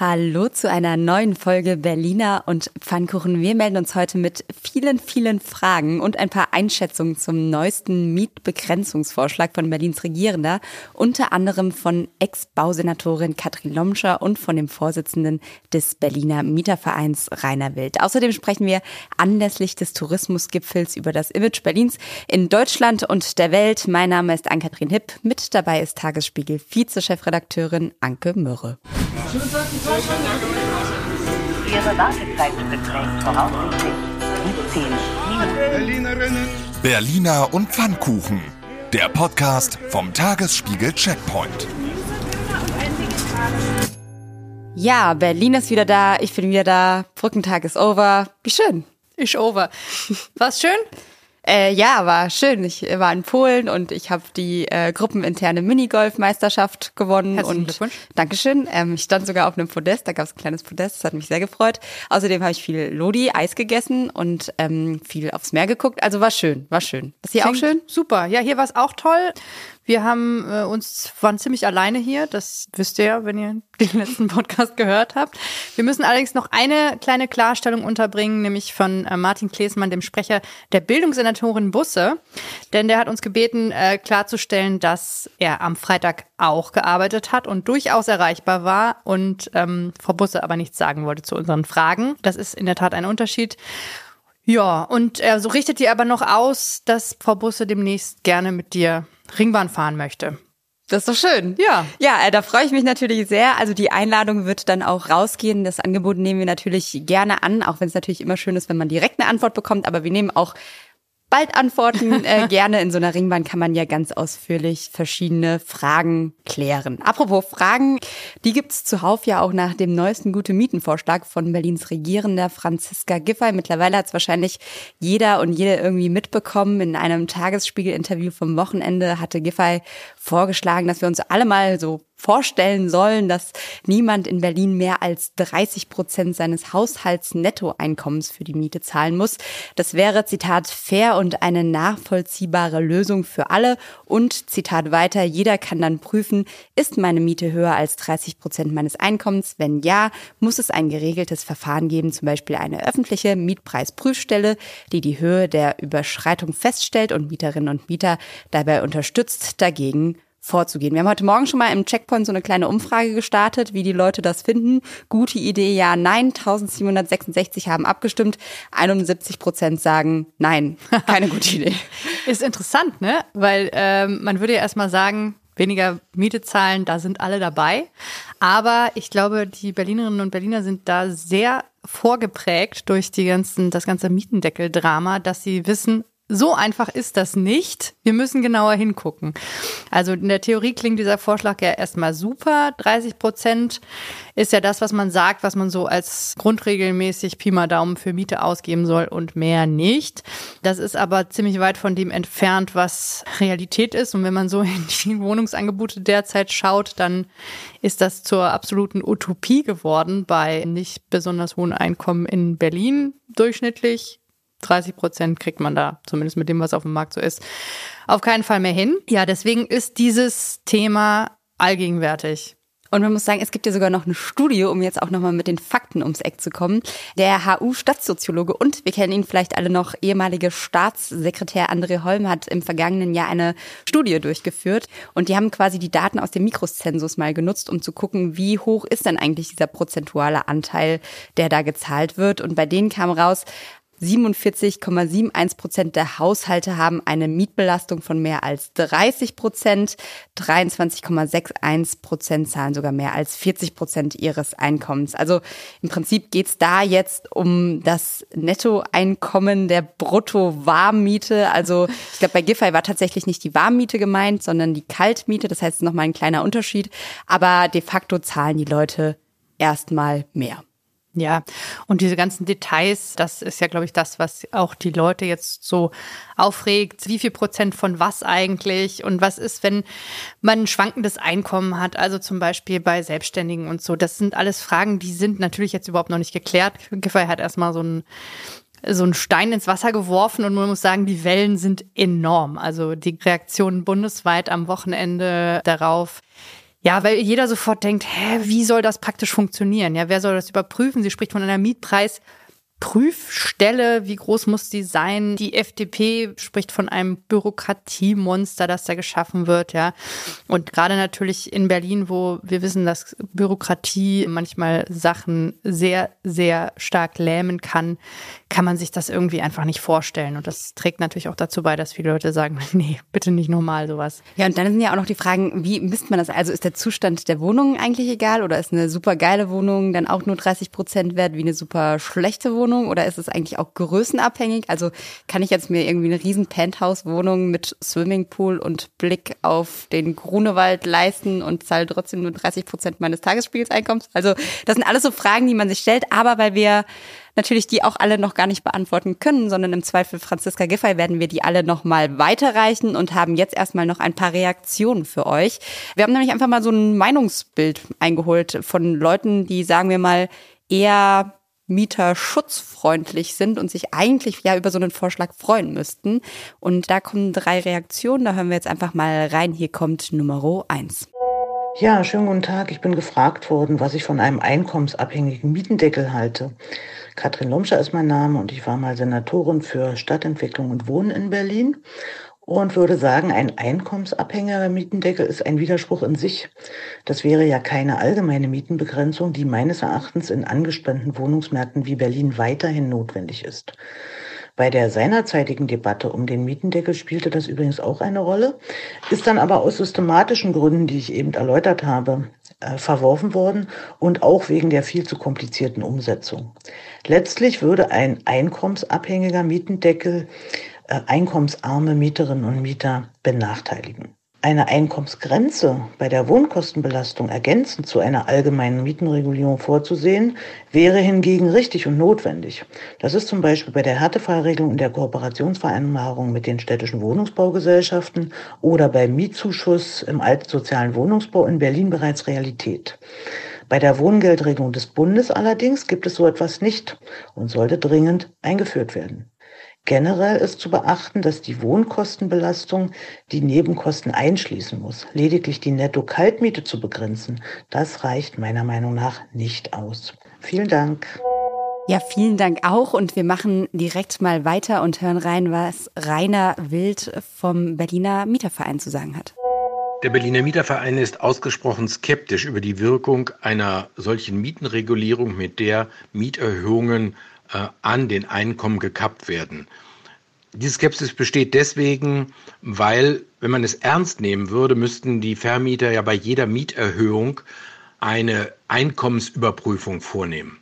Hallo zu einer neuen Folge Berliner und Pfannkuchen. Wir melden uns heute mit vielen, vielen Fragen und ein paar Einschätzungen zum neuesten Mietbegrenzungsvorschlag von Berlins Regierender, unter anderem von Ex-Bausenatorin Katrin Lomscher und von dem Vorsitzenden des Berliner Mietervereins Rainer Wild. Außerdem sprechen wir anlässlich des Tourismusgipfels über das Image Berlins in Deutschland und der Welt. Mein Name ist Ann-Kathrin Hipp. Mit dabei ist Tagesspiegel Vize-Chefredakteurin Anke Mürre. Ihre Wartezeit beträgt voraussichtlich 17 Minuten. Berliner und Pfannkuchen. Der Podcast vom Tagesspiegel Checkpoint. Ja, Berlin ist wieder da, ich bin wieder da, Brückentag ist over. Wie schön. Ist over. War's schön? Äh, ja, war schön. Ich war in Polen und ich habe die äh, gruppeninterne Minigolf-Meisterschaft gewonnen. Herzlichen und Glückwunsch. Dankeschön. Ähm, ich stand sogar auf einem Podest, da gab es ein kleines Podest, das hat mich sehr gefreut. Außerdem habe ich viel Lodi, Eis gegessen und ähm, viel aufs Meer geguckt. Also war schön, war schön. Ist hier auch Klingt schön? Super. Ja, hier war's auch toll. Wir haben äh, uns waren ziemlich alleine hier. Das wisst ihr ja, wenn ihr den letzten Podcast gehört habt. Wir müssen allerdings noch eine kleine Klarstellung unterbringen, nämlich von äh, Martin Klesmann, dem Sprecher der Bildungssenatorin Busse. Denn der hat uns gebeten, äh, klarzustellen, dass er am Freitag auch gearbeitet hat und durchaus erreichbar war und ähm, Frau Busse aber nichts sagen wollte zu unseren Fragen. Das ist in der Tat ein Unterschied. Ja, und er so richtet dir aber noch aus, dass Frau Busse demnächst gerne mit dir Ringbahn fahren möchte. Das ist doch schön. Ja. Ja, äh, da freue ich mich natürlich sehr. Also die Einladung wird dann auch rausgehen. Das Angebot nehmen wir natürlich gerne an, auch wenn es natürlich immer schön ist, wenn man direkt eine Antwort bekommt. Aber wir nehmen auch bald Antworten äh, gerne. In so einer Ringbahn kann man ja ganz ausführlich verschiedene Fragen klären. Apropos Fragen, die gibt's zuhauf ja auch nach dem neuesten Gute-Mieten-Vorschlag von Berlins Regierender Franziska Giffey. Mittlerweile hat's wahrscheinlich jeder und jede irgendwie mitbekommen. In einem Tagesspiegel-Interview vom Wochenende hatte Giffey vorgeschlagen, dass wir uns alle mal so vorstellen sollen, dass niemand in Berlin mehr als 30 Prozent seines Haushaltsnettoeinkommens für die Miete zahlen muss. Das wäre, Zitat, fair und eine nachvollziehbare Lösung für alle. Und, Zitat weiter, jeder kann dann prüfen, ist meine Miete höher als 30 Prozent meines Einkommens? Wenn ja, muss es ein geregeltes Verfahren geben, zum Beispiel eine öffentliche Mietpreisprüfstelle, die die Höhe der Überschreitung feststellt und Mieterinnen und Mieter dabei unterstützt, dagegen vorzugehen. Wir haben heute Morgen schon mal im Checkpoint so eine kleine Umfrage gestartet, wie die Leute das finden. Gute Idee, ja, nein. 1766 haben abgestimmt. 71 Prozent sagen nein, keine gute Idee. Ist interessant, ne? Weil ähm, man würde ja erstmal sagen, weniger Miete zahlen, da sind alle dabei. Aber ich glaube, die Berlinerinnen und Berliner sind da sehr vorgeprägt durch die ganzen, das ganze Mietendeckel-Drama, dass sie wissen, so einfach ist das nicht. Wir müssen genauer hingucken. Also in der Theorie klingt dieser Vorschlag ja erstmal super. 30 Prozent ist ja das, was man sagt, was man so als grundregelmäßig Pi mal Daumen für Miete ausgeben soll und mehr nicht. Das ist aber ziemlich weit von dem entfernt, was Realität ist. Und wenn man so in die Wohnungsangebote derzeit schaut, dann ist das zur absoluten Utopie geworden bei nicht besonders hohen Einkommen in Berlin durchschnittlich 30 Prozent kriegt man da, zumindest mit dem, was auf dem Markt so ist, auf keinen Fall mehr hin. Ja, deswegen ist dieses Thema allgegenwärtig. Und man muss sagen, es gibt ja sogar noch eine Studie, um jetzt auch nochmal mit den Fakten ums Eck zu kommen. Der HU-Stadtsoziologe und wir kennen ihn vielleicht alle noch, ehemalige Staatssekretär André Holm hat im vergangenen Jahr eine Studie durchgeführt. Und die haben quasi die Daten aus dem Mikroszensus mal genutzt, um zu gucken, wie hoch ist denn eigentlich dieser prozentuale Anteil, der da gezahlt wird. Und bei denen kam raus, 47,71 Prozent der Haushalte haben eine Mietbelastung von mehr als 30 Prozent. 23,61 Prozent zahlen sogar mehr als 40 Prozent ihres Einkommens. Also im Prinzip geht's da jetzt um das Nettoeinkommen der Brutto-Warmmiete. Also ich glaube, bei Giffey war tatsächlich nicht die Warmmiete gemeint, sondern die Kaltmiete. Das heißt, nochmal ein kleiner Unterschied. Aber de facto zahlen die Leute erstmal mehr. Ja, und diese ganzen Details, das ist ja, glaube ich, das, was auch die Leute jetzt so aufregt. Wie viel Prozent von was eigentlich? Und was ist, wenn man ein schwankendes Einkommen hat? Also zum Beispiel bei Selbstständigen und so. Das sind alles Fragen, die sind natürlich jetzt überhaupt noch nicht geklärt. Giffey hat erstmal so ein so einen Stein ins Wasser geworfen und man muss sagen, die Wellen sind enorm. Also die Reaktionen bundesweit am Wochenende darauf, Ja, weil jeder sofort denkt, hä, wie soll das praktisch funktionieren? Ja, wer soll das überprüfen? Sie spricht von einer Mietpreis Prüfstelle, wie groß muss die sein? Die FDP spricht von einem Bürokratiemonster, das da geschaffen wird, ja. Und gerade natürlich in Berlin, wo wir wissen, dass Bürokratie manchmal Sachen sehr, sehr stark lähmen kann, kann man sich das irgendwie einfach nicht vorstellen. Und das trägt natürlich auch dazu bei, dass viele Leute sagen, nee, bitte nicht normal sowas. Ja, und dann sind ja auch noch die Fragen, wie misst man das? Also ist der Zustand der Wohnung eigentlich egal oder ist eine super geile Wohnung dann auch nur 30 Prozent wert wie eine super schlechte Wohnung? Wohnung oder ist es eigentlich auch größenabhängig? Also kann ich jetzt mir irgendwie eine riesen Penthouse-Wohnung mit Swimmingpool und Blick auf den Grunewald leisten und zahle trotzdem nur 30 Prozent meines Tagesspiegelseinkommens? Also das sind alles so Fragen, die man sich stellt, aber weil wir natürlich die auch alle noch gar nicht beantworten können, sondern im Zweifel Franziska Giffey werden wir die alle noch mal weiterreichen und haben jetzt erstmal noch ein paar Reaktionen für euch. Wir haben nämlich einfach mal so ein Meinungsbild eingeholt von Leuten, die sagen wir mal eher Mieter schutzfreundlich sind und sich eigentlich ja über so einen Vorschlag freuen müssten. Und da kommen drei Reaktionen, da hören wir jetzt einfach mal rein. Hier kommt Nummer eins. Ja, schönen guten Tag. Ich bin gefragt worden, was ich von einem einkommensabhängigen Mietendeckel halte. Katrin Lomscher ist mein Name und ich war mal Senatorin für Stadtentwicklung und Wohnen in Berlin und würde sagen, ein einkommensabhängiger Mietendeckel ist ein Widerspruch in sich. Das wäre ja keine allgemeine Mietenbegrenzung, die meines Erachtens in angespannten Wohnungsmärkten wie Berlin weiterhin notwendig ist. Bei der seinerzeitigen Debatte um den Mietendeckel spielte das übrigens auch eine Rolle, ist dann aber aus systematischen Gründen, die ich eben erläutert habe, äh, verworfen worden und auch wegen der viel zu komplizierten Umsetzung. Letztlich würde ein einkommensabhängiger Mietendeckel einkommensarme Mieterinnen und Mieter benachteiligen. Eine Einkommensgrenze bei der Wohnkostenbelastung ergänzend zu einer allgemeinen Mietenregulierung vorzusehen, wäre hingegen richtig und notwendig. Das ist zum Beispiel bei der Härtefallregelung in der Kooperationsvereinbarung mit den städtischen Wohnungsbaugesellschaften oder beim Mietzuschuss im alten sozialen Wohnungsbau in Berlin bereits Realität. Bei der Wohngeldregelung des Bundes allerdings gibt es so etwas nicht und sollte dringend eingeführt werden. Generell ist zu beachten, dass die Wohnkostenbelastung die Nebenkosten einschließen muss. Lediglich die Netto-Kaltmiete zu begrenzen, das reicht meiner Meinung nach nicht aus. Vielen Dank. Ja, vielen Dank auch. Und wir machen direkt mal weiter und hören rein, was Rainer Wild vom Berliner Mieterverein zu sagen hat. Der Berliner Mieterverein ist ausgesprochen skeptisch über die Wirkung einer solchen Mietenregulierung, mit der Mieterhöhungen an den Einkommen gekappt werden. Diese Skepsis besteht deswegen, weil, wenn man es ernst nehmen würde, müssten die Vermieter ja bei jeder Mieterhöhung eine Einkommensüberprüfung vornehmen.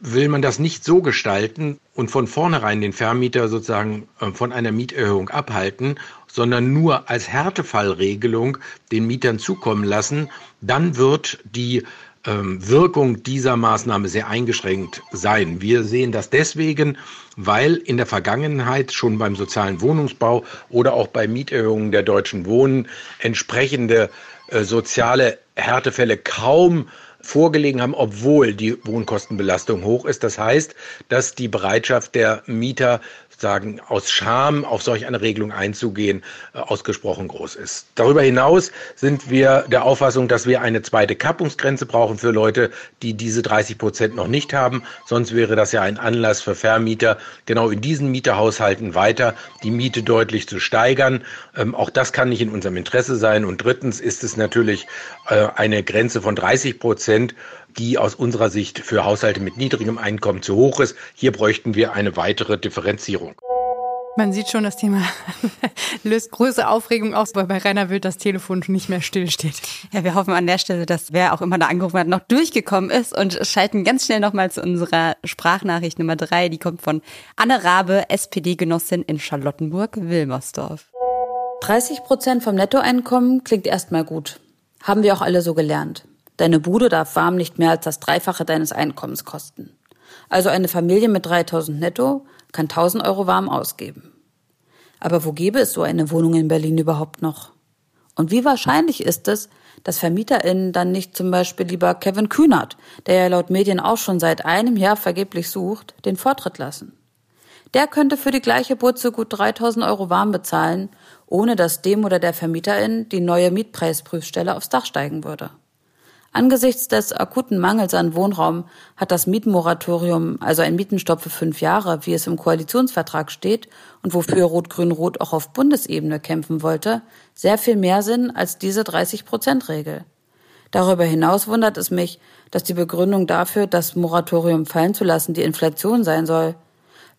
Will man das nicht so gestalten und von vornherein den Vermieter sozusagen äh, von einer Mieterhöhung abhalten, sondern nur als Härtefallregelung den Mietern zukommen lassen, dann wird die Wirkung dieser Maßnahme sehr eingeschränkt sein. Wir sehen das deswegen, weil in der Vergangenheit schon beim sozialen Wohnungsbau oder auch bei Mieterhöhungen der Deutschen Wohnen entsprechende äh, soziale Härtefälle kaum vorgelegen haben, obwohl die Wohnkostenbelastung hoch ist. Das heißt, dass die Bereitschaft der Mieter sagen, aus Scham auf solch eine Regelung einzugehen, äh, ausgesprochen groß ist. Darüber hinaus sind wir der Auffassung, dass wir eine zweite Kappungsgrenze brauchen für Leute, die diese 30 Prozent noch nicht haben. Sonst wäre das ja ein Anlass für Vermieter, genau in diesen Mieterhaushalten weiter die Miete deutlich zu steigern. Ähm, auch das kann nicht in unserem Interesse sein. Und drittens ist es natürlich äh, eine Grenze von 30 Prozent die aus unserer Sicht für Haushalte mit niedrigem Einkommen zu hoch ist. Hier bräuchten wir eine weitere Differenzierung. Man sieht schon, das Thema löst große Aufregung aus, weil bei Rainer Wild das Telefon nicht mehr stillsteht. Ja, wir hoffen an der Stelle, dass wer auch immer da angerufen hat, noch durchgekommen ist und schalten ganz schnell nochmal zu unserer Sprachnachricht Nummer drei. Die kommt von Anne Rabe, SPD-Genossin in Charlottenburg-Wilmersdorf. 30 Prozent vom Nettoeinkommen klingt erstmal gut. Haben wir auch alle so gelernt. Deine Bude darf warm nicht mehr als das Dreifache deines Einkommens kosten. Also eine Familie mit 3000 netto kann 1000 Euro warm ausgeben. Aber wo gäbe es so eine Wohnung in Berlin überhaupt noch? Und wie wahrscheinlich ist es, dass VermieterInnen dann nicht zum Beispiel lieber Kevin Kühnert, der ja laut Medien auch schon seit einem Jahr vergeblich sucht, den Vortritt lassen? Der könnte für die gleiche Butze gut 3000 Euro warm bezahlen, ohne dass dem oder der Vermieterin die neue Mietpreisprüfstelle aufs Dach steigen würde. Angesichts des akuten Mangels an Wohnraum hat das Mietenmoratorium, also ein Mietenstopp für fünf Jahre, wie es im Koalitionsvertrag steht und wofür Rot-Grün-Rot auch auf Bundesebene kämpfen wollte, sehr viel mehr Sinn als diese 30-Prozent-Regel. Darüber hinaus wundert es mich, dass die Begründung dafür, das Moratorium fallen zu lassen, die Inflation sein soll.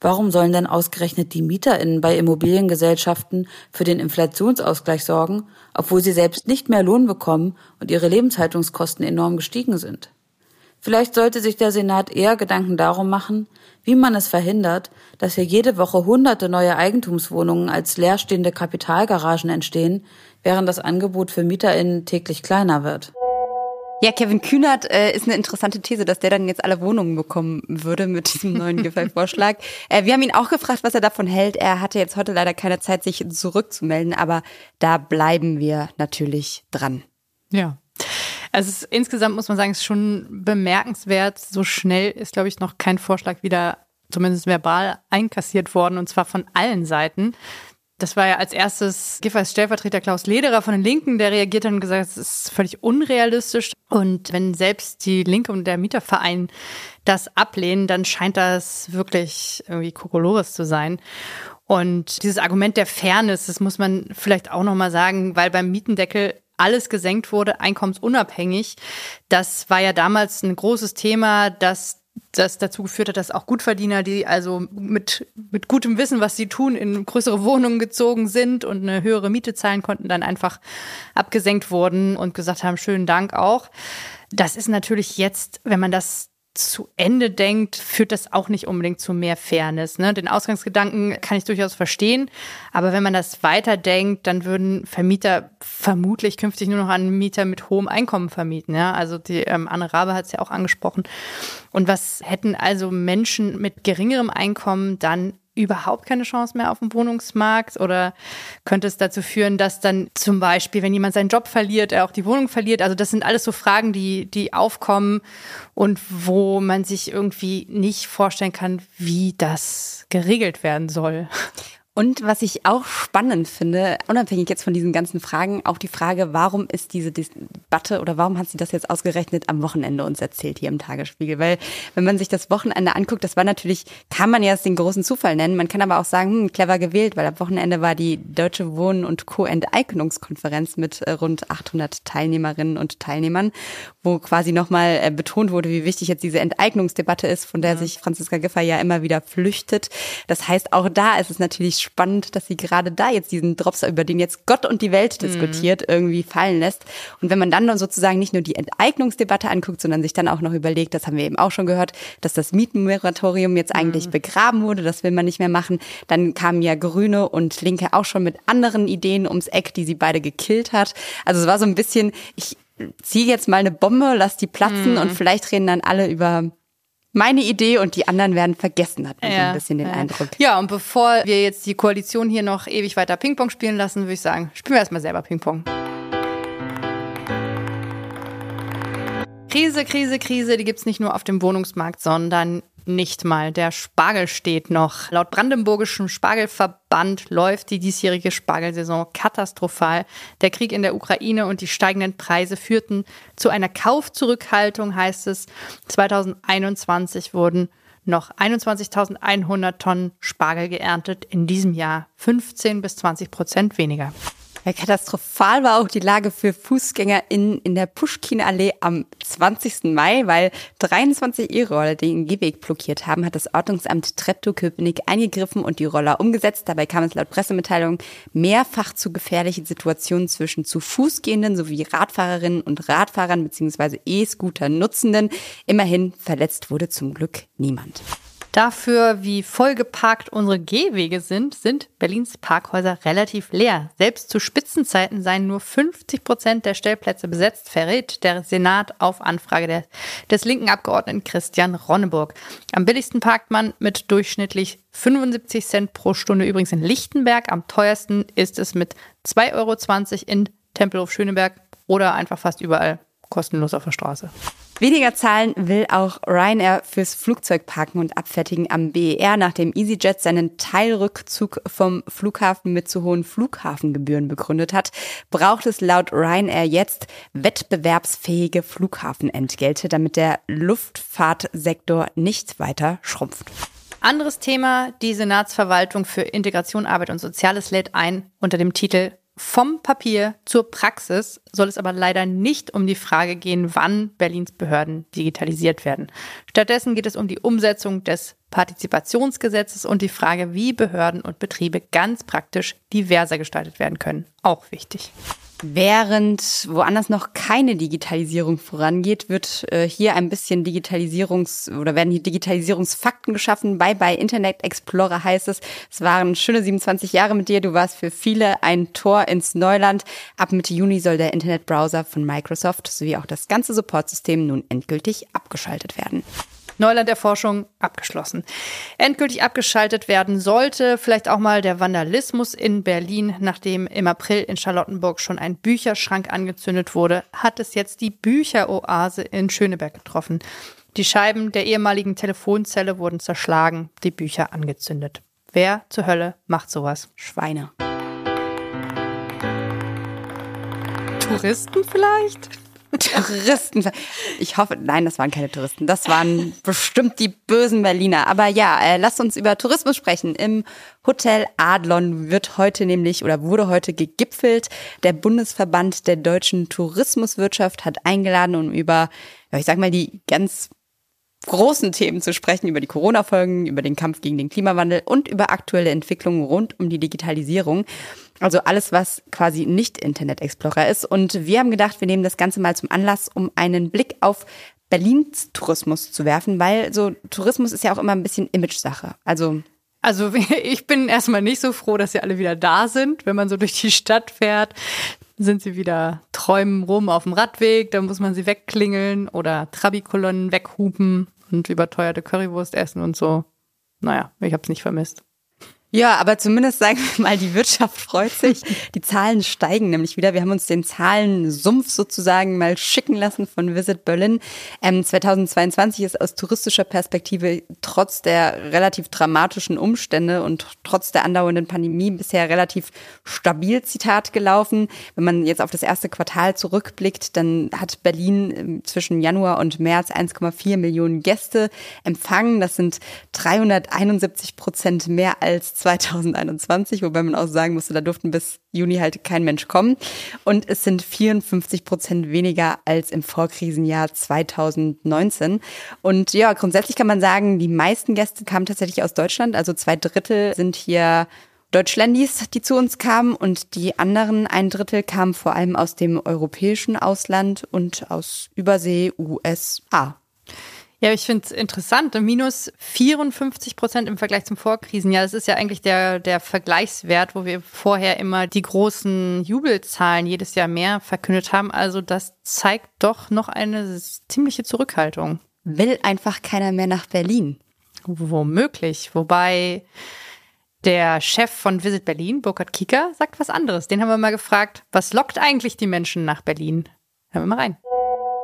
Warum sollen denn ausgerechnet die MieterInnen bei Immobiliengesellschaften für den Inflationsausgleich sorgen, obwohl sie selbst nicht mehr Lohn bekommen und ihre Lebenshaltungskosten enorm gestiegen sind? Vielleicht sollte sich der Senat eher Gedanken darum machen, wie man es verhindert, dass hier jede Woche hunderte neue Eigentumswohnungen als leerstehende Kapitalgaragen entstehen, während das Angebot für MieterInnen täglich kleiner wird. Ja, Kevin Kühnert äh, ist eine interessante These, dass der dann jetzt alle Wohnungen bekommen würde mit diesem neuen Giffey-Vorschlag. äh, wir haben ihn auch gefragt, was er davon hält. Er hatte jetzt heute leider keine Zeit, sich zurückzumelden, aber da bleiben wir natürlich dran. Ja. Also ist, insgesamt muss man sagen, es ist schon bemerkenswert. So schnell ist, glaube ich, noch kein Vorschlag wieder zumindest verbal einkassiert worden und zwar von allen Seiten. Das war ja als erstes Giffers Stellvertreter Klaus Lederer von den Linken, der reagiert hat und gesagt, es ist völlig unrealistisch. Und wenn selbst die Linke und der Mieterverein das ablehnen, dann scheint das wirklich irgendwie Kokolores zu sein. Und dieses Argument der Fairness, das muss man vielleicht auch nochmal sagen, weil beim Mietendeckel alles gesenkt wurde, einkommensunabhängig. Das war ja damals ein großes Thema, dass das dazu geführt hat, dass auch Gutverdiener, die also mit, mit gutem Wissen, was sie tun, in größere Wohnungen gezogen sind und eine höhere Miete zahlen konnten, dann einfach abgesenkt wurden und gesagt haben, schönen Dank auch. Das ist natürlich jetzt, wenn man das zu Ende denkt, führt das auch nicht unbedingt zu mehr Fairness. Ne? Den Ausgangsgedanken kann ich durchaus verstehen, aber wenn man das weiterdenkt, dann würden Vermieter vermutlich künftig nur noch an Mieter mit hohem Einkommen vermieten. Ja? Also die ähm, Anne Rabe hat es ja auch angesprochen. Und was hätten also Menschen mit geringerem Einkommen dann überhaupt keine Chance mehr auf dem Wohnungsmarkt? Oder könnte es dazu führen, dass dann zum Beispiel, wenn jemand seinen Job verliert, er auch die Wohnung verliert? Also das sind alles so Fragen, die, die aufkommen und wo man sich irgendwie nicht vorstellen kann, wie das geregelt werden soll. Und was ich auch spannend finde, unabhängig jetzt von diesen ganzen Fragen, auch die Frage, warum ist diese Debatte oder warum hat sie das jetzt ausgerechnet am Wochenende uns erzählt hier im Tagesspiegel? Weil wenn man sich das Wochenende anguckt, das war natürlich, kann man ja es den großen Zufall nennen. Man kann aber auch sagen, hm, clever gewählt, weil am Wochenende war die Deutsche Wohnen- und Co-Enteignungskonferenz mit äh, rund 800 Teilnehmerinnen und Teilnehmern, wo quasi nochmal äh, betont wurde, wie wichtig jetzt diese Enteignungsdebatte ist, von der sich Franziska Giffey ja immer wieder flüchtet. Das heißt, auch da ist es natürlich spannend, dass sie gerade da jetzt diesen Drops, über den jetzt Gott und die Welt mhm. diskutiert, mhm. irgendwie fallen lässt. Und wenn man dann sozusagen nicht nur die Enteignungsdebatte anguckt, sondern sich dann auch noch überlegt, das haben wir eben auch schon gehört, dass das Mietenmoratorium jetzt eigentlich mhm. begraben wurde, das will man nicht mehr machen. Dann kamen ja Grüne und Linke auch schon mit anderen Ideen ums Eck, die sie beide gekillt hat. Also es war so ein bisschen, ich ziehe jetzt mal eine Bombe, lass die platzen mhm. und vielleicht reden dann alle über meine Idee und die anderen werden vergessen, hat man ja, so ein bisschen den ja. Eindruck. Ja, und bevor wir jetzt die Koalition hier noch ewig weiter Ping-Pong spielen lassen, würde ich sagen, spielen wir erstmal selber Ping-Pong. Krise, Krise, Krise, die gibt's nicht nur auf dem Wohnungsmarkt, sondern nicht mal. Der Spargel steht noch. Laut Brandenburgischem Spargelverband läuft die diesjährige Spargelsaison katastrophal. Der Krieg in der Ukraine und die steigenden Preise führten zu einer Kaufzurückhaltung, heißt es. 2021 wurden noch 21.100 Tonnen Spargel geerntet. In diesem Jahr 15 bis 20 Prozent weniger. Ja, katastrophal war auch die Lage für FußgängerInnen in der Puschkin-Allee am 20. Mai, weil 23 E-Roller den Gehweg blockiert haben, hat das Ordnungsamt Treptow-Köpenick eingegriffen und die Roller umgesetzt. Dabei kam es laut Pressemitteilung mehrfach zu gefährlichen Situationen zwischen zu Fußgehenden sowie Radfahrerinnen und Radfahrern bzw. E-Scooter-Nutzenden. Immerhin verletzt wurde zum Glück niemand. Dafür, wie vollgeparkt unsere Gehwege sind, sind Berlins Parkhäuser relativ leer. Selbst zu Spitzenzeiten seien nur 50 Prozent der Stellplätze besetzt, verrät der Senat auf Anfrage der, des linken Abgeordneten Christian Ronneburg. Am billigsten parkt man mit durchschnittlich 75 Cent pro Stunde übrigens in Lichtenberg. Am teuersten ist es mit 2,20 Euro in Tempelhof Schöneberg oder einfach fast überall kostenlos auf der Straße. Weniger zahlen will auch Ryanair fürs Flugzeugparken und Abfertigen am BER, nachdem EasyJet seinen Teilrückzug vom Flughafen mit zu hohen Flughafengebühren begründet hat, braucht es laut Ryanair jetzt wettbewerbsfähige Flughafenentgelte, damit der Luftfahrtsektor nicht weiter schrumpft. Anderes Thema, die Senatsverwaltung für Integration, Arbeit und Soziales lädt ein unter dem Titel vom Papier zur Praxis soll es aber leider nicht um die Frage gehen, wann Berlins Behörden digitalisiert werden. Stattdessen geht es um die Umsetzung des Partizipationsgesetzes und die Frage, wie Behörden und Betriebe ganz praktisch diverser gestaltet werden können. Auch wichtig. Während woanders noch keine Digitalisierung vorangeht, wird äh, hier ein bisschen Digitalisierungs- oder werden hier Digitalisierungsfakten geschaffen. Bye bye Internet Explorer heißt es. Es waren schöne 27 Jahre mit dir. Du warst für viele ein Tor ins Neuland. Ab Mitte Juni soll der Internetbrowser von Microsoft sowie auch das ganze Supportsystem nun endgültig abgeschaltet werden. Neuland der Forschung abgeschlossen. Endgültig abgeschaltet werden sollte vielleicht auch mal der Vandalismus in Berlin. Nachdem im April in Charlottenburg schon ein Bücherschrank angezündet wurde, hat es jetzt die Bücheroase in Schöneberg getroffen. Die Scheiben der ehemaligen Telefonzelle wurden zerschlagen, die Bücher angezündet. Wer zur Hölle macht sowas? Schweine. Touristen vielleicht? Touristen. Ich hoffe, nein, das waren keine Touristen. Das waren bestimmt die bösen Berliner. Aber ja, äh, lasst uns über Tourismus sprechen. Im Hotel Adlon wird heute nämlich oder wurde heute gegipfelt. Der Bundesverband der deutschen Tourismuswirtschaft hat eingeladen, um über, ja, ich sag mal, die ganz großen Themen zu sprechen, über die Corona-Folgen, über den Kampf gegen den Klimawandel und über aktuelle Entwicklungen rund um die Digitalisierung. Also alles, was quasi nicht Internet Explorer ist. Und wir haben gedacht, wir nehmen das Ganze mal zum Anlass, um einen Blick auf Berlins Tourismus zu werfen, weil so Tourismus ist ja auch immer ein bisschen Image-Sache. Also also ich bin erstmal nicht so froh, dass sie alle wieder da sind. Wenn man so durch die Stadt fährt, sind sie wieder träumen rum auf dem Radweg, dann muss man sie wegklingeln oder Trabi-Kolonnen weghupen und überteuerte Currywurst essen und so. Naja, ich habe es nicht vermisst. Ja, aber zumindest sagen wir mal, die Wirtschaft freut sich. Die Zahlen steigen nämlich wieder. Wir haben uns den Zahlensumpf sozusagen mal schicken lassen von Visit Berlin. Ähm, 2022 ist aus touristischer Perspektive trotz der relativ dramatischen Umstände und trotz der andauernden Pandemie bisher relativ stabil, Zitat, gelaufen. Wenn man jetzt auf das erste Quartal zurückblickt, dann hat Berlin ähm, zwischen Januar und März 1,4 Millionen Gäste empfangen. Das sind 371 Prozent mehr als 2021, wobei man auch sagen musste, da durften bis Juni halt kein Mensch kommen. Und es sind 54 Prozent weniger als im Vorkrisenjahr 2019. Und ja, grundsätzlich kann man sagen, die meisten Gäste kamen tatsächlich aus Deutschland. Also zwei Drittel sind hier Deutschlandis, die zu uns kamen und die anderen ein Drittel kamen vor allem aus dem europäischen Ausland und aus Übersee, USA. Ja, ich finde es interessant. Minus 54 Prozent im Vergleich zum Vorkrisenjahr. Das ist ja eigentlich der, der Vergleichswert, wo wir vorher immer die großen Jubelzahlen jedes Jahr mehr verkündet haben. Also das zeigt doch noch eine ziemliche Zurückhaltung. Will einfach keiner mehr nach Berlin. Womöglich. Wobei der Chef von Visit Berlin, Burkhard Kieker, sagt was anderes. Den haben wir mal gefragt, was lockt eigentlich die Menschen nach Berlin? Hören wir mal rein.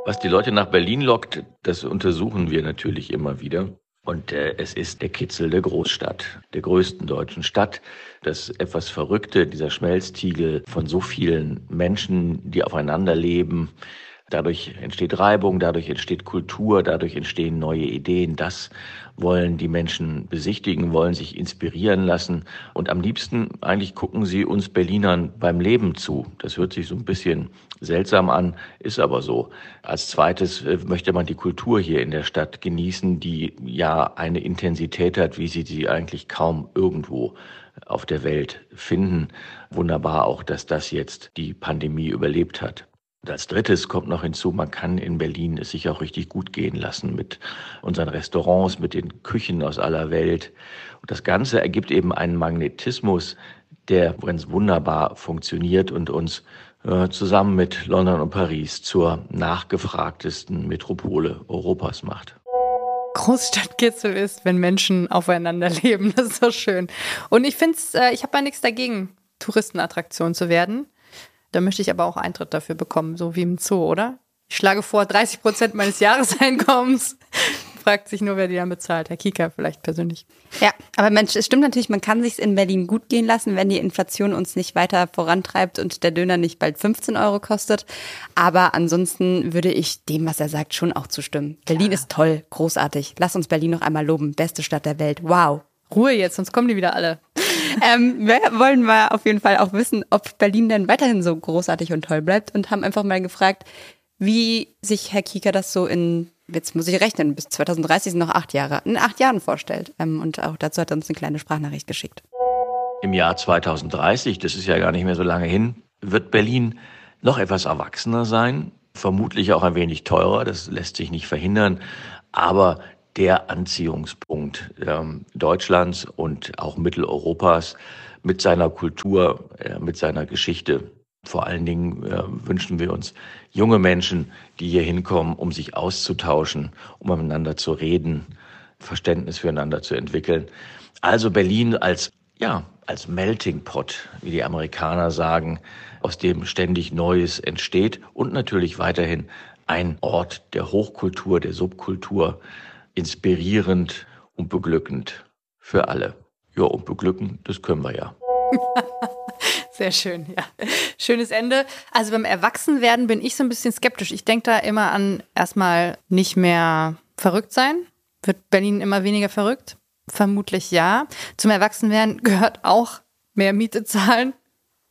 Was die Leute nach Berlin lockt, das untersuchen wir natürlich immer wieder. Und äh, es ist der Kitzel der Großstadt, der größten deutschen Stadt. Das etwas Verrückte, dieser Schmelztiegel von so vielen Menschen, die aufeinander leben, Dadurch entsteht Reibung, dadurch entsteht Kultur, dadurch entstehen neue Ideen. Das wollen die Menschen besichtigen, wollen sich inspirieren lassen. Und am liebsten eigentlich gucken sie uns Berlinern beim Leben zu. Das hört sich so ein bisschen seltsam an, ist aber so. Als zweites äh, möchte man die Kultur hier in der Stadt genießen, die ja eine Intensität hat, wie sie sie eigentlich kaum irgendwo auf der Welt finden. Wunderbar auch, dass das jetzt die Pandemie überlebt hat. Und als drittes kommt noch hinzu, man kann in Berlin es sich auch richtig gut gehen lassen mit unseren Restaurants, mit den Küchen aus aller Welt. Und das Ganze ergibt eben einen Magnetismus, der ganz wunderbar funktioniert und uns äh, zusammen mit London und Paris zur nachgefragtesten Metropole Europas macht. Großstadtkitzel ist, wenn Menschen aufeinander leben. Das ist so schön. Und ich finde es, äh, ich habe ja nichts dagegen, Touristenattraktion zu werden. Da möchte ich aber auch Eintritt dafür bekommen, so wie im Zoo, oder? Ich schlage vor, 30 Prozent meines Jahreseinkommens. Fragt sich nur, wer die dann bezahlt. Herr Kieker vielleicht persönlich. Ja, aber Mensch, es stimmt natürlich, man kann sich's in Berlin gut gehen lassen, wenn die Inflation uns nicht weiter vorantreibt und der Döner nicht bald 15 Euro kostet. Aber ansonsten würde ich dem, was er sagt, schon auch zustimmen. Berlin ist toll, großartig. Lass uns Berlin noch einmal loben. Beste Stadt der Welt. Wow. Ruhe jetzt, sonst kommen die wieder alle. Ähm, wir wollen mal auf jeden Fall auch wissen, ob Berlin denn weiterhin so großartig und toll bleibt und haben einfach mal gefragt, wie sich Herr Kieker das so in, jetzt muss ich rechnen, bis 2030 sind noch acht Jahre, in acht Jahren vorstellt. Ähm, und auch dazu hat er uns eine kleine Sprachnachricht geschickt. Im Jahr 2030, das ist ja gar nicht mehr so lange hin, wird Berlin noch etwas erwachsener sein, vermutlich auch ein wenig teurer, das lässt sich nicht verhindern, aber der Anziehungspunkt ähm, Deutschlands und auch Mitteleuropas mit seiner Kultur, äh, mit seiner Geschichte. Vor allen Dingen äh, wünschen wir uns junge Menschen, die hier hinkommen, um sich auszutauschen, um miteinander zu reden, Verständnis füreinander zu entwickeln. Also Berlin als, ja, als Melting Pot, wie die Amerikaner sagen, aus dem ständig Neues entsteht und natürlich weiterhin ein Ort der Hochkultur, der Subkultur, inspirierend und beglückend für alle. Ja, und beglücken, das können wir ja. Sehr schön, ja. Schönes Ende. Also beim Erwachsenwerden bin ich so ein bisschen skeptisch. Ich denke da immer an erstmal nicht mehr verrückt sein. Wird Berlin immer weniger verrückt? Vermutlich ja. Zum Erwachsenwerden gehört auch mehr Miete zahlen.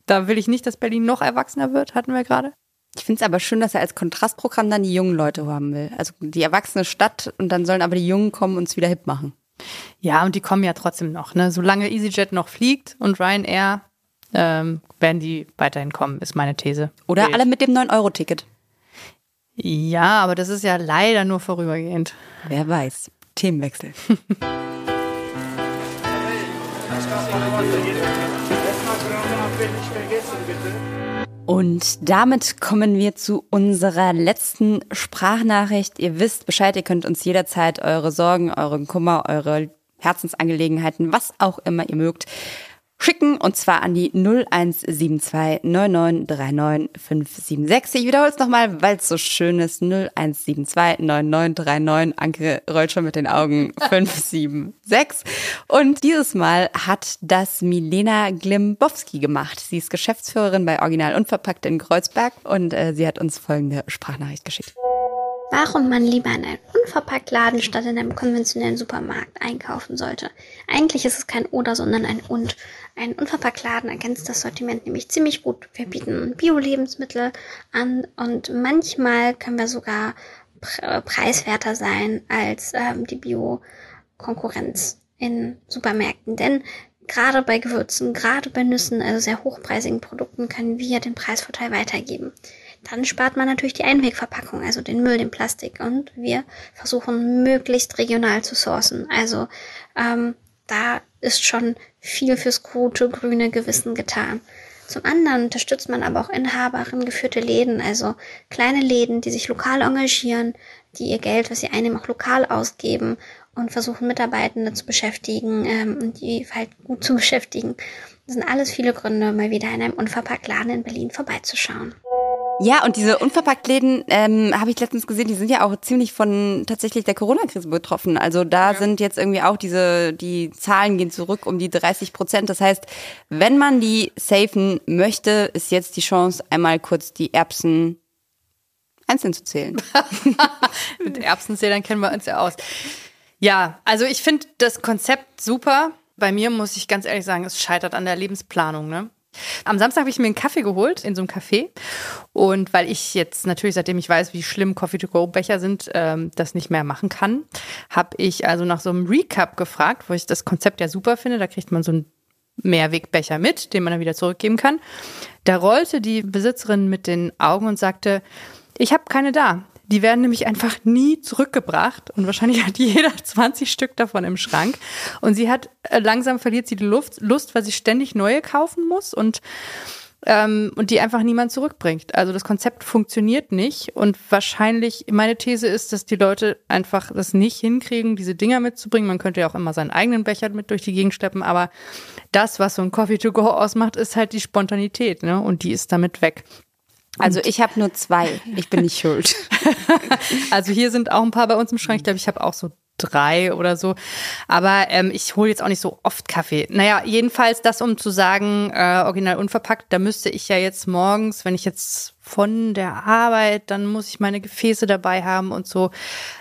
Da will ich nicht, dass Berlin noch erwachsener wird, hatten wir gerade. Ich finde es aber schön, dass er als Kontrastprogramm dann die jungen Leute haben will. Also die erwachsene Stadt und dann sollen aber die Jungen kommen und es wieder hip machen. Ja, und die kommen ja trotzdem noch. Ne? Solange EasyJet noch fliegt und Ryanair, ähm, werden die weiterhin kommen, ist meine These. Oder alle mit dem 9-Euro-Ticket. Ja, aber das ist ja leider nur vorübergehend. Wer weiß. Themenwechsel. Und damit kommen wir zu unserer letzten Sprachnachricht. Ihr wisst Bescheid, ihr könnt uns jederzeit eure Sorgen, euren Kummer, eure Herzensangelegenheiten, was auch immer ihr mögt, schicken und zwar an die 0172 9939576. Ich wiederhole es nochmal, weil es so schön ist. 0172 9939. Anke rollt schon mit den Augen 576. Und dieses Mal hat das Milena Glimbowski gemacht. Sie ist Geschäftsführerin bei Original Unverpackt in Kreuzberg und äh, sie hat uns folgende Sprachnachricht geschickt. Warum man lieber in einem Unverpacktladen statt in einem konventionellen Supermarkt einkaufen sollte. Eigentlich ist es kein Oder, sondern ein Und. Ein Unverpacktladen ergänzt das Sortiment nämlich ziemlich gut. Wir bieten Bio-Lebensmittel an und manchmal können wir sogar preiswerter sein als ähm, die Bio-Konkurrenz in Supermärkten. Denn gerade bei Gewürzen, gerade bei Nüssen, also sehr hochpreisigen Produkten, können wir den Preisvorteil weitergeben. Dann spart man natürlich die Einwegverpackung, also den Müll, den Plastik. Und wir versuchen möglichst regional zu sourcen. Also ähm, da ist schon viel fürs gute grüne Gewissen getan. Zum anderen unterstützt man aber auch Inhaberin geführte Läden, also kleine Läden, die sich lokal engagieren, die ihr Geld, was sie einnehmen, auch lokal ausgeben und versuchen Mitarbeitende zu beschäftigen ähm, und die halt gut zu beschäftigen. Das sind alles viele Gründe, mal wieder in einem Unverpacktladen in Berlin vorbeizuschauen. Ja, und diese Unverpacktläden ähm, habe ich letztens gesehen, die sind ja auch ziemlich von tatsächlich der Corona-Krise betroffen. Also da ja. sind jetzt irgendwie auch diese, die Zahlen gehen zurück um die 30 Prozent. Das heißt, wenn man die safen möchte, ist jetzt die Chance, einmal kurz die Erbsen einzeln zu zählen. Mit Erbsenzählern kennen wir uns ja aus. Ja, also ich finde das Konzept super. Bei mir muss ich ganz ehrlich sagen, es scheitert an der Lebensplanung. Ne? Am Samstag habe ich mir einen Kaffee geholt in so einem Café. Und weil ich jetzt natürlich, seitdem ich weiß, wie schlimm Coffee-to-Go-Becher sind, ähm, das nicht mehr machen kann, habe ich also nach so einem Recap gefragt, wo ich das Konzept ja super finde. Da kriegt man so einen Mehrwegbecher mit, den man dann wieder zurückgeben kann. Da rollte die Besitzerin mit den Augen und sagte, ich habe keine da. Die werden nämlich einfach nie zurückgebracht und wahrscheinlich hat jeder 20 Stück davon im Schrank. Und sie hat äh, langsam verliert sie die Luft, Lust, weil sie ständig neue kaufen muss und ähm, und die einfach niemand zurückbringt. Also das Konzept funktioniert nicht und wahrscheinlich, meine These ist, dass die Leute einfach das nicht hinkriegen, diese Dinger mitzubringen. Man könnte ja auch immer seinen eigenen Becher mit durch die Gegend schleppen, aber das, was so ein Coffee to go ausmacht, ist halt die Spontanität, ne? Und die ist damit weg. Also ich habe nur zwei. Ich bin nicht schuld. also hier sind auch ein paar bei uns im Schrank. Ich glaube, ich habe auch so drei oder so. Aber ähm, ich hole jetzt auch nicht so oft Kaffee. Naja, jedenfalls das, um zu sagen, äh, original unverpackt, da müsste ich ja jetzt morgens, wenn ich jetzt von der Arbeit, dann muss ich meine Gefäße dabei haben und so.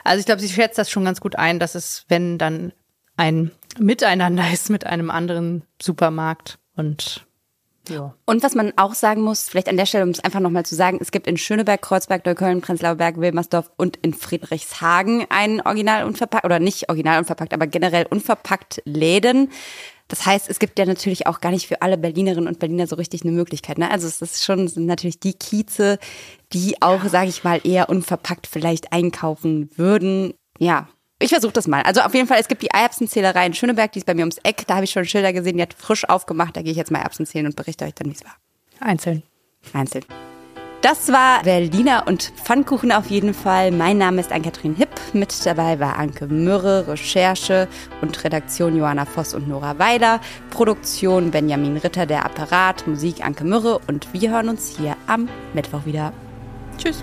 Also ich glaube, sie schätzt das schon ganz gut ein, dass es, wenn dann ein Miteinander ist mit einem anderen Supermarkt und ja. Und was man auch sagen muss, vielleicht an der Stelle, um es einfach nochmal zu sagen, es gibt in Schöneberg, Kreuzberg, Neukölln, Prenzlauer Berg, Wilmersdorf und in Friedrichshagen einen original unverpackt, oder nicht original unverpackt, aber generell unverpackt Läden. Das heißt, es gibt ja natürlich auch gar nicht für alle Berlinerinnen und Berliner so richtig eine Möglichkeit. Ne? Also es ist schon sind natürlich die Kieze, die auch, sage ich mal, eher unverpackt vielleicht einkaufen würden. Ja, ich versuche das mal. Also auf jeden Fall, es gibt die Erbsenzählerei in Schöneberg, die ist bei mir ums Eck. Da habe ich schon Schilder gesehen, die hat frisch aufgemacht. Da gehe ich jetzt mal Erbsen zählen und berichte euch dann, wie es war. Einzeln. Einzeln. Das war Berliner und Pfannkuchen auf jeden Fall. Mein Name ist Ann-Kathrin Hipp. Mit dabei war Anke Mürre, Recherche und Redaktion Johanna Voss und Nora Weiler. Produktion Benjamin Ritter, der Apparat, Musik Anke Mürre und wir hören uns hier am Mittwoch wieder. Tschüss.